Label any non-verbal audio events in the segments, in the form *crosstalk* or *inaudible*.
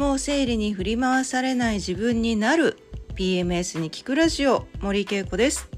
もう生理に振り回されない自分になる PMS に聞くラジオ森恵子です。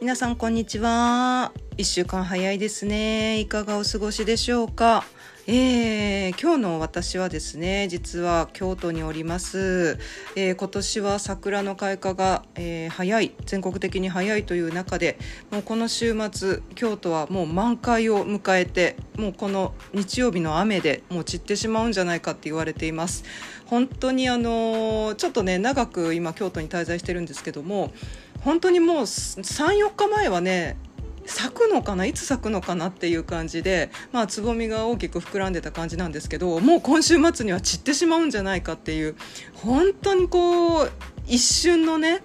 皆さんこんにちは。1週間早いですね。いかがお過ごしでしょうか？えー、今日の私はですね実は京都におります、えー、今年は桜の開花が、えー、早い全国的に早いという中でもうこの週末京都はもう満開を迎えてもうこの日曜日の雨でもう散ってしまうんじゃないかって言われています。本当にあのちょっとね長く今京都に滞在してるんですけども本当にもう34日前はね咲くのかな？いつ咲くのかなっていう感じで、まあ、つぼみが大きく膨らんでた感じなんですけどもう今週末には散ってしまうんじゃないかっていう本当にこう一瞬のね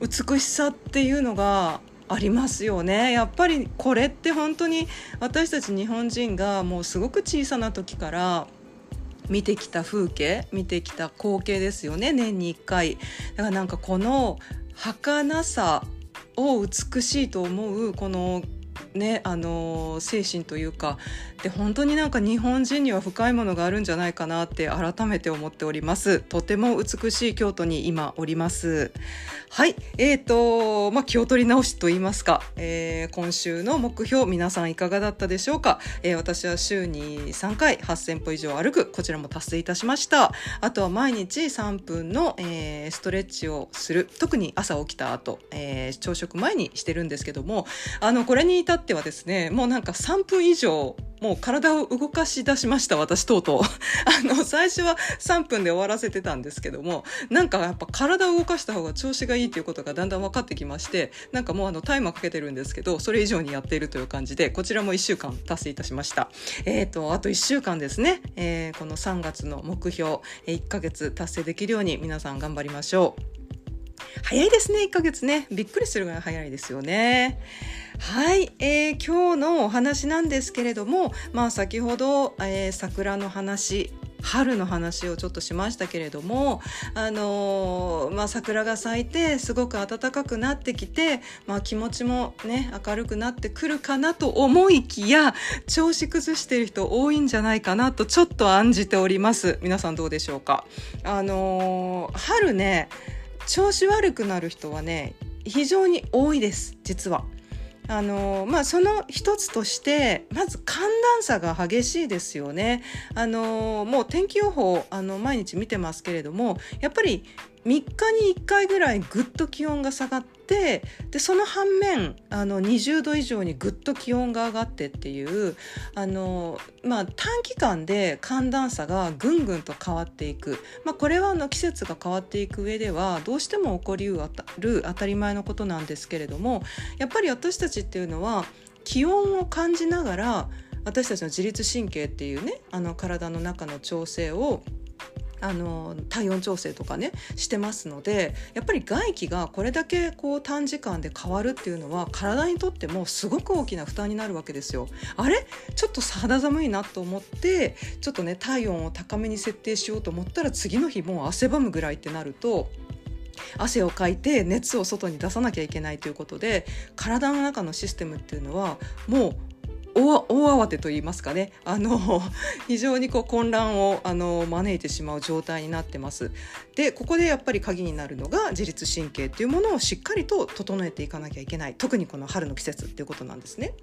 美しさっていうのがありますよね。やっぱりこれって本当に私たち日本人がもうすごく小さな時から見てきた風景見てきた光景ですよね。年に1回。だからなんかこの儚さを美しいと思うこのねあの精神というかで本当になんか日本人には深いものがあるんじゃないかなって改めて思っております。とても美しい京都に今おります。はいえーとまあ、気を取り直しと言いますか、えー、今週の目標皆さんいかがだったでしょうか、えー、私は週に3回8000歩以上歩くこちらも達成いたしました。あとは毎日3分の、えー、ストレッチをする。特に朝起きた後、えー、朝食前にしてるんですけどもあのこれに至ってはですねもうなんか3分以上もう体を動かし出しました私とうとう。*laughs* あの最初は3分で終わらせてたんですけどもなんかやっぱ体を動かした方が調子がいいということがだんだん分かってきましてなんかもうあのタイマーかけてるんですけどそれ以上にやっているという感じでこちらも1週間達成いたしました。えっ、ー、とあと1週間ですね、えー、この3月の目標1ヶ月達成できるように皆さん頑張りましょう。早いですね1ヶ月ね。びっくりするぐらい早いですよね。はい、えー、今日のお話なんですけれども、まあ、先ほど、えー、桜の話春の話をちょっとしましたけれども、あのー、まあ、桜が咲いてすごく暖かくなってきて、まあ、気持ちもね明るくなってくるかなと思いきや調子崩してる人多いんじゃないかなとちょっと案じております皆さんどうでしょうか？あのー、春ね調子悪くなる人はね非常に多いです実は。あのまあ、その一つとしてまず寒暖差が激しいですよね。あのもう天気予報あの毎日見てますけれどもやっぱり3日に1回ぐらいぐっと気温が下がってでその反面あの20度以上にぐっと気温が上がってっていうあの、まあ、短期間で寒暖差がぐんぐんと変わっていく、まあ、これはあの季節が変わっていく上ではどうしても起こりうる当たり前のことなんですけれどもやっぱり私たちっていうのは気温を感じながら私たちの自律神経っていうねあの体の中の調整をあの体温調整とかねしてますのでやっぱり外気がこれだけこう短時間で変わるっていうのは体にとってもすごく大きな負担になるわけですよ。あれ？ちょっと肌寒いなと思ってちょっとね体温を高めに設定しようと思ったら次の日もう汗ばむぐらいってなると汗をかいて熱を外に出さなきゃいけないということで体の中のシステムっていうのはもう大慌てと言いますかねあの *laughs* 非常にこう混乱をあの招いてしまう状態になってます。でここでやっぱり鍵になるのが自律神経っていうものをしっかりと整えていかなきゃいけない特にこの春の季節っていうことなんですね。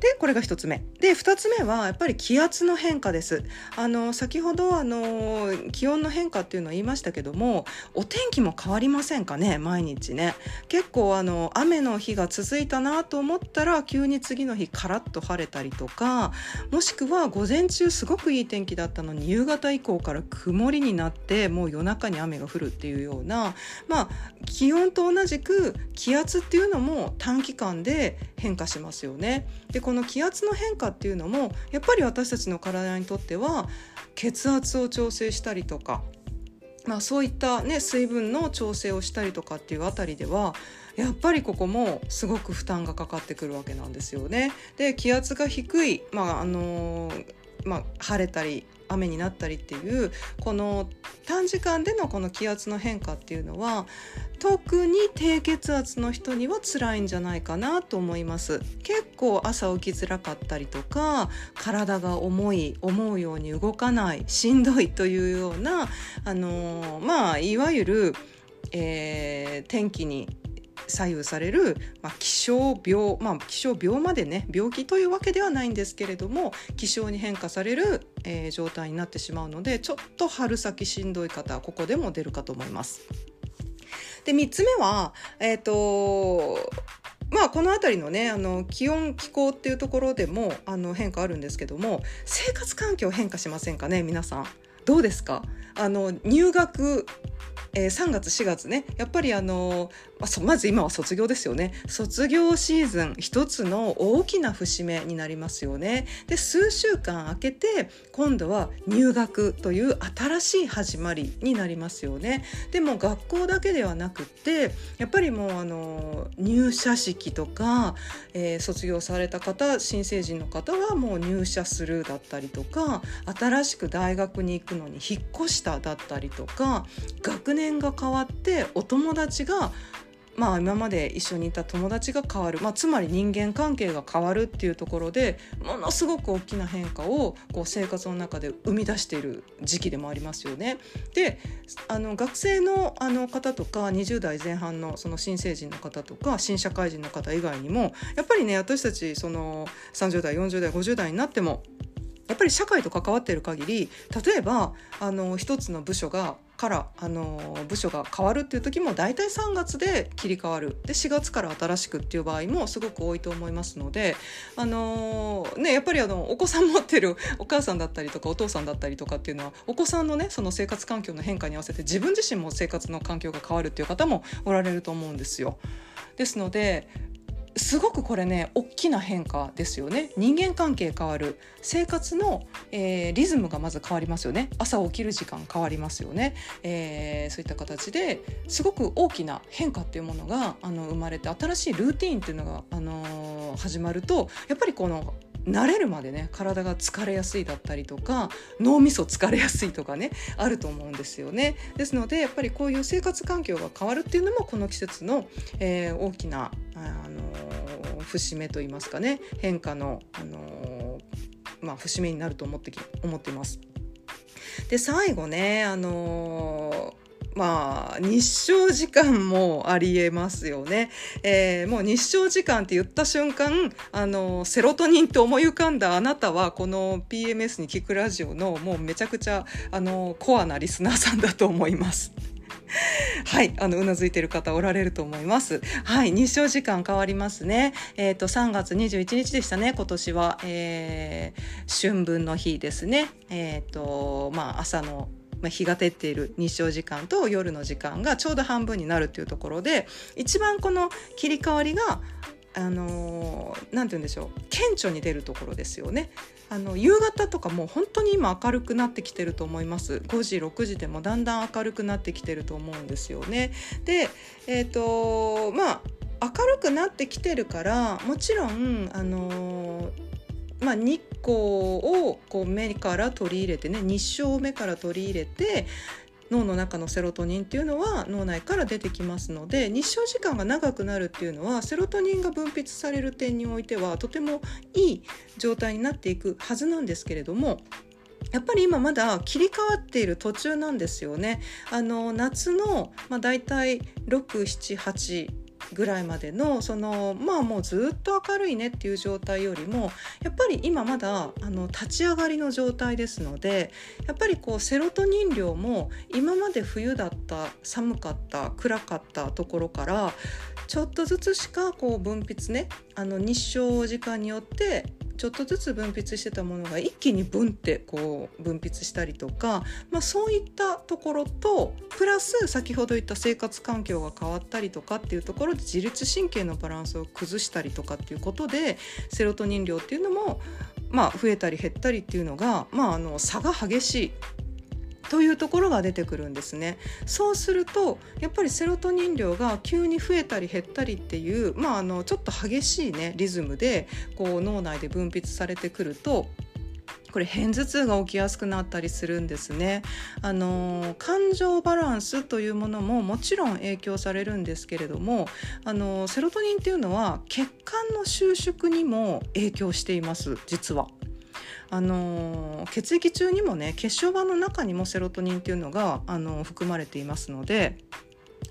でこれが1つ目。で2つ目はやっぱり気圧の変化です。あの先ほどあの気温の変化っていうのは言いましたけどもお天気も変わりませんかね？毎日ね。結構あの雨の日が続いたなと思ったら急に次の日カラッと晴れたりとかもしくは午前中すごくいい天気だったのに夕方以降から曇りになってもう夜中に雨が降るっていうようなまあ気温と同じく気圧っていうのも短期間で変化しますよね。でこの気圧の変化っていうのもやっぱり私たちの体にとっては血圧を調整したりとか、まあ、そういった、ね、水分の調整をしたりとかっていうあたりではやっぱりここもすごく負担がかかってくるわけなんですよね。で気圧が低い、まああのまあ、晴れたり雨になったりっていうこの短時間でのこの気圧の変化っていうのは特に低血圧の人には辛いんじゃないかなと思います。結構朝起きづらかったりとか体が重い思うように動かないしんどいというようなあの、まあいわゆる、えー、天気に左右される、まあ、気象病、まあ、気象病までね病気というわけではないんですけれども気象に変化される、えー、状態になってしまうのでちょっと春先しんどい方はここでも出るかと思います。で3つ目は、えーとまあ、この辺りのねあの気温気候っていうところでもあの変化あるんですけども生活環境変化しませんかね皆さん。どうですか？あの入学えー、3月4月ねやっぱりあのまあ、まず今は卒業ですよね。卒業シーズン一つの大きな節目になりますよね。で数週間空けて今度は入学という新しい始まりになりますよね。でも学校だけではなくってやっぱりもうあの入社式とか、えー、卒業された方新成人の方はもう入社するだったりとか新しく大学に行くのに引っ越しただったりとか学年が変わってお友達がまあ、今まで一緒にいた友達が変わる、まあ、つまり人間関係が変わるっていうところでものすごく大きな変化をこう生活の中で生み出している時期でもありますよね。であの学生のあの方とか20代前半のその新成人の方とか新社会人の方以外にもやっぱりね私たちその30代40代50代になってもやっぱり社会と関わっている限り例えばあの一つの部署がからあの部署が変わるっていう時も大体3月で切り替わるで4月から新しくっていう場合もすごく多いと思いますのであのねやっぱりあのお子さん持ってるお母さんだったりとかお父さんだったりとかっていうのはお子さんのねその生活環境の変化に合わせて自分自身も生活の環境が変わるっていう方もおられると思うんですよ。ですのですごくこれね大きな変化ですよね。人間関係変わる。生活の、えー、リズムがまず変わりますよね。朝起きる時間変わりますよね、えー、そういった形ですごく大きな変化っていうものがあの生まれて新しいルーティンっていうのが、あのー、始まるとやっぱりこの慣れるまでね体が疲れやすいだったりとか脳みそ疲れやすいとかねあると思うんですよね。ですのでやっぱりこういう生活環境が変わるっていうのもこの季節の、えー、大きな、あのー、節目といいますかね変化の、あのー、まあ、節目になると思って思っています。で最後ね、あのまあ日照時間もありえますよね、えー、もう日照時間って言った瞬間あのセロトニンって思い浮かんだあなたはこの PMS に聞くラジオのもうめちゃくちゃあのコアなリスナーさんだと思います。*laughs* はい、あのうなずいてる方おられると思います。はい、日照時間変わりますね。えっ、ー、と3月21日でしたね。今年は、えー、春分の日ですね。えっ、ー、とまあ朝のまあ、日が照っている日照時間と夜の時間がちょうど半分になるっていうところで一番この切り替わりがあのー、て言うんでしょう顕著に出るところですよね。あの夕方とかもう本当に今明るくなってきてると思います5時6時でもだんだん明るくなってきてると思うんですよね。でえっ、ー、とまあ明るくなってきてるからもちろんあのーまあ、日光をこう目から取り入れてね日照を目から取り入れて脳の中のセロトニンっていうのは脳内から出てきますので日照時間が長くなるっていうのはセロトニンが分泌される点においてはとてもいい状態になっていくはずなんですけれどもやっぱり今まだ切り替わっている途中なんですよね。あの夏の、まあ、大体678ぐらいまでのそのまあもうずっと明るいねっていう状態よりもやっぱり今まだあの立ち上がりの状態ですのでやっぱりこうセロトニン量も今まで冬だった寒かった暗かったところからちょっとずつしかこう分泌ねあの日照時間によってちょっとずつ分泌してたものが一気にブンってこう分泌したりとか、まあ、そういったところとプラス先ほど言った生活環境が変わったりとかっていうところで自律神経のバランスを崩したりとかっていうことでセロトニン量っていうのもまあ増えたり減ったりっていうのが、まあ、あの差が激しいというところが出てくるんですねそうするとやっぱりセロトニン量が急に増えたり減ったりっていう、まあ、あのちょっと激しいねリズムでこう脳内で分泌されてくるとこれ片頭痛が起きやすくなったりするんですね。あの感情バランスというものももちろん影響されるんですけれどもあのセロトニンっていうのは血管の収縮にも影響しています実は。あの血液中にもね血小板の中にもセロトニンっていうのがあの含まれていますので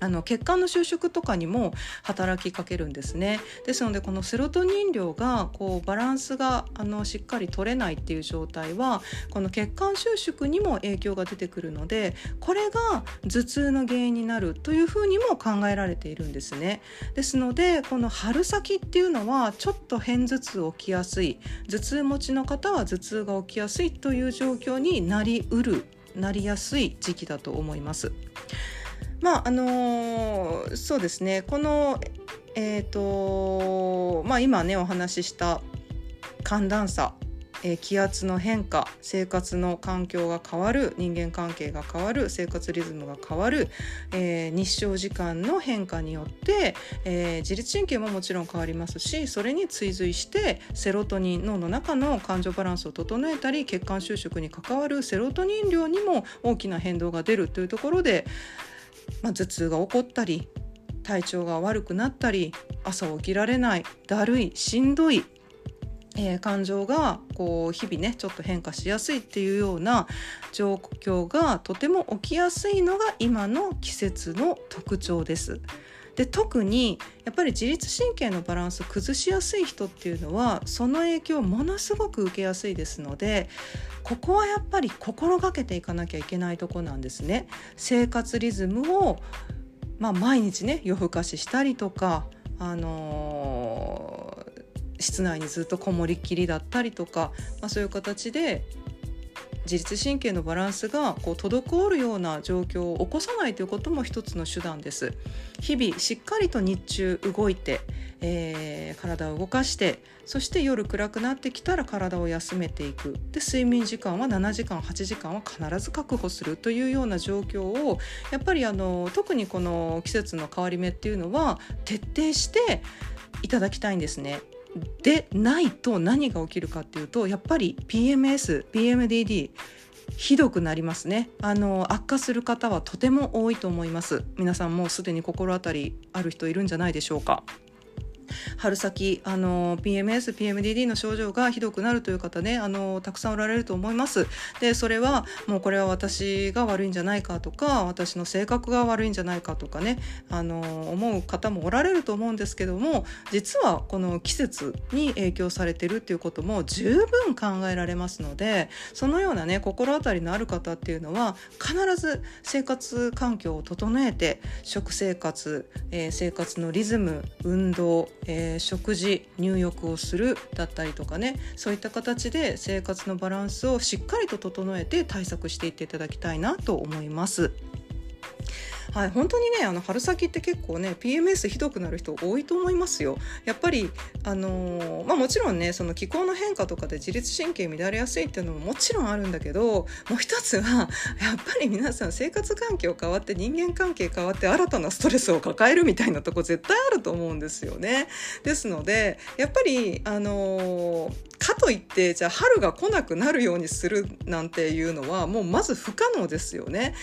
あの血管の収縮とかにも働きかけるんですねですのでこのセロトニン量がこうバランスがあのしっかり取れないっていう状態はこの血管収縮にも影響が出てくるのでこれが頭痛の原因になるというふうにも考えられているんですねですのでこの春先っていうのはちょっと片頭痛起きやすい頭痛持ちの方は頭痛が起きやすいという状況になりうるなりやすい時期だと思います。まああのー、そうですね。このえ、ー、とまあ今ねお話しした寒暖差え気圧の変化生活の環境が変わる人間関係が変わる生活リズムが変わる、えー、日照時間の変化によって、えー、自律神経ももちろん変わりますしそれに追随してセロトニン脳の中の感情バランスを整えたり血管収縮に関わるセロトニン量にも大きな変動が出るというところでまあ、頭痛が起こったり体調が悪くなったり朝起きられないだるいしんどい、えー、感情がこう日々ねちょっと変化しやすいっていうような状況がとても起きやすいのが今の季節の特徴です。で特にやっぱり自律神経のバランスを崩しやすい人っていうのはその影響をものすごく受けやすいですのでここはやっぱり心がけていかなきゃいけないとこなんですね。生活リズムをまあ、毎日ね夜更かししたりとか、あのー、室内にずっとこもりっきりだったりとか、まあ、そういう形で自律神経のバランスがこう滞るような状況を起こさないということも一つの手段です日々しっかりと日中動いて、えー、体を動かしてそして夜暗くなってきたら体を休めていくで睡眠時間は7時間8時間は必ず確保するというような状況をやっぱりあの特にこの季節の変わり目っていうのは徹底していただきたいんですね。でないと何が起きるかっていうとやっぱり PMS、PMDD ひどくなりますね。あの悪化する方はとても多いと思います。皆さんもうすでに心当たりある人いるんじゃないでしょうか。春先あの PMS、PMDD の症状がひどくなるという方ねあのたくさんおられると思います。でそれはもうこれは私が悪いんじゃないかとか私の性格が悪いんじゃないかとかねあの思う方もおられると思うんですけども実はこの季節に影響されてるっていうことも十分考えられますのでそのようなね心当たりのある方っていうのは必ず生活環境を整えて食生活、えー、生活のリズム運動えー、食事入浴をするだったりとかねそういった形で生活のバランスをしっかりと整えて対策していっていただきたいなと思います。はい、本当にねあの春先って結構ね PMS ひどくなる人多いと思いますよ。やっぱりあのー、まあ、もちろんねその気候の変化とかで自律神経乱れやすいっていうのももちろんあるんだけどもう一つはやっぱり皆さん生活環境変わって人間関係変わって新たなストレスを抱えるみたいなとこ絶対あると思うんですよね。ですのでやっぱりあのーかといってじゃあ春が来なくなるようにするなんていうのはもうまず不可能ですよね。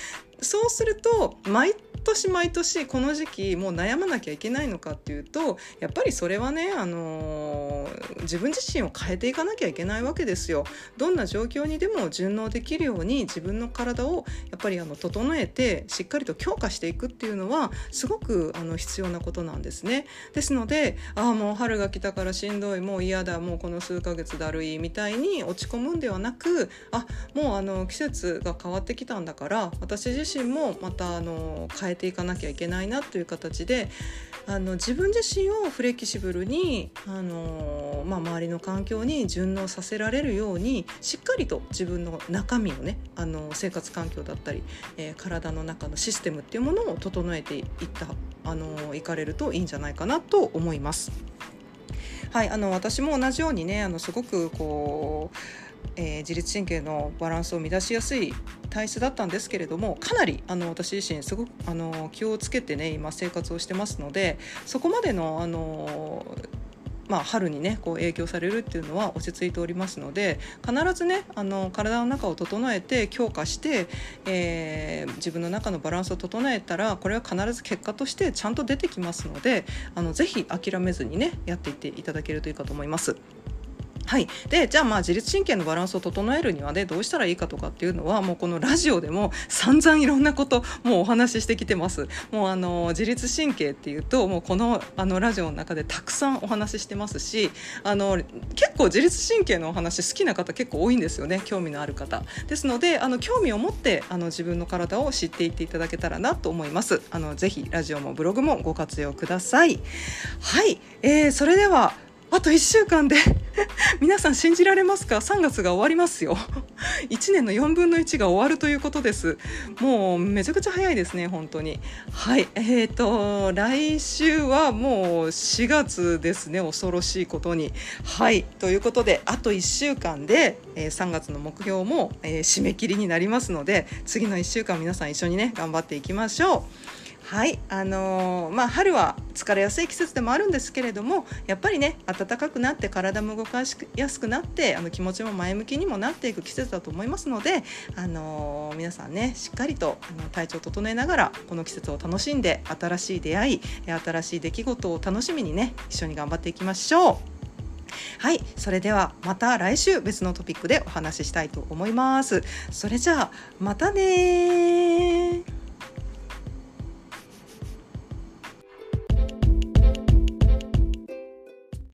そうすると毎年毎年この時期もう悩まなきゃいけないのかっていうとやっぱりそれはね、あのー、自分自身を変えていかなきゃいけないわけですよ。どんな状況にでも順応できるように自分の体をやっぱりあの整えてしっかりと強化していくっていうのはすごくあの必要なことなんですね。ですのでああもう春が来たからしんどいもう嫌だもうこの数ヶ月だるいみたいに落ち込むんではなくあもうあの季節が変わってきたんだから私自身もまたあの変え変えていかなきゃいけないなという形であの自分自身をフレキシブルにあの、まあ、周りの環境に順応させられるようにしっかりと自分の中身をねあの生活環境だったり、えー、体の中のシステムっていうものを整えていったあのいかれるといいんじゃないかなと思います。はい、あの私も同じようにねあのすごくこうえー、自律神経のバランスを乱しやすい体質だったんですけれどもかなりあの私自身すごくあの気をつけてね今生活をしてますのでそこまでのあのまあ、春にねこう影響されるっていうのは落ち着いておりますので必ずねあの体の中を整えて強化して、えー、自分の中のバランスを整えたらこれは必ず結果としてちゃんと出てきますのであのぜひ諦めずにねやっていっていただけるといいかと思います。はい、でじゃあまあ自律神経のバランスを整えるにはねどうしたらいいかとかっていうのはもうこのラジオでも散々いろんなこともうお話ししてきてます。もうあの自律神経っていうともうこのあのラジオの中でたくさんお話ししてますしあの結構自律神経のお話好きな方結構多いんですよね興味のある方。ですのであの興味を持ってあの自分の体を知っていっていただけたらなと思います。あのぜひラジオもブログもご活用ください。はい、えー、それではあと1週間で *laughs* 皆さん信じられますか？3月が終わりますよ。*laughs* 1年の4分の1が終わるということです。もうめちゃくちゃ早いですね本当に。はいえーと来週はもう4月ですね恐ろしいことに。はいということであと1週間で、えー、3月の目標も、えー、締め切りになりますので次の1週間皆さん一緒にね頑張っていきましょう。はいあのー、まあ、春は疲れやすい季節でもあるんですけれどもやっぱりね暖かくなって体も動かしやすくなってあの気持ちも前向きにもなっていく季節だと思いますので、あのー、皆さんねしっかりとあの体調を整えながらこの季節を楽しんで新しい出会い新しい出来事を楽しみにね一緒に頑張っていきましょう。はいそれではまた来週別のトピックでお話ししたいと思いますそれじゃあまたね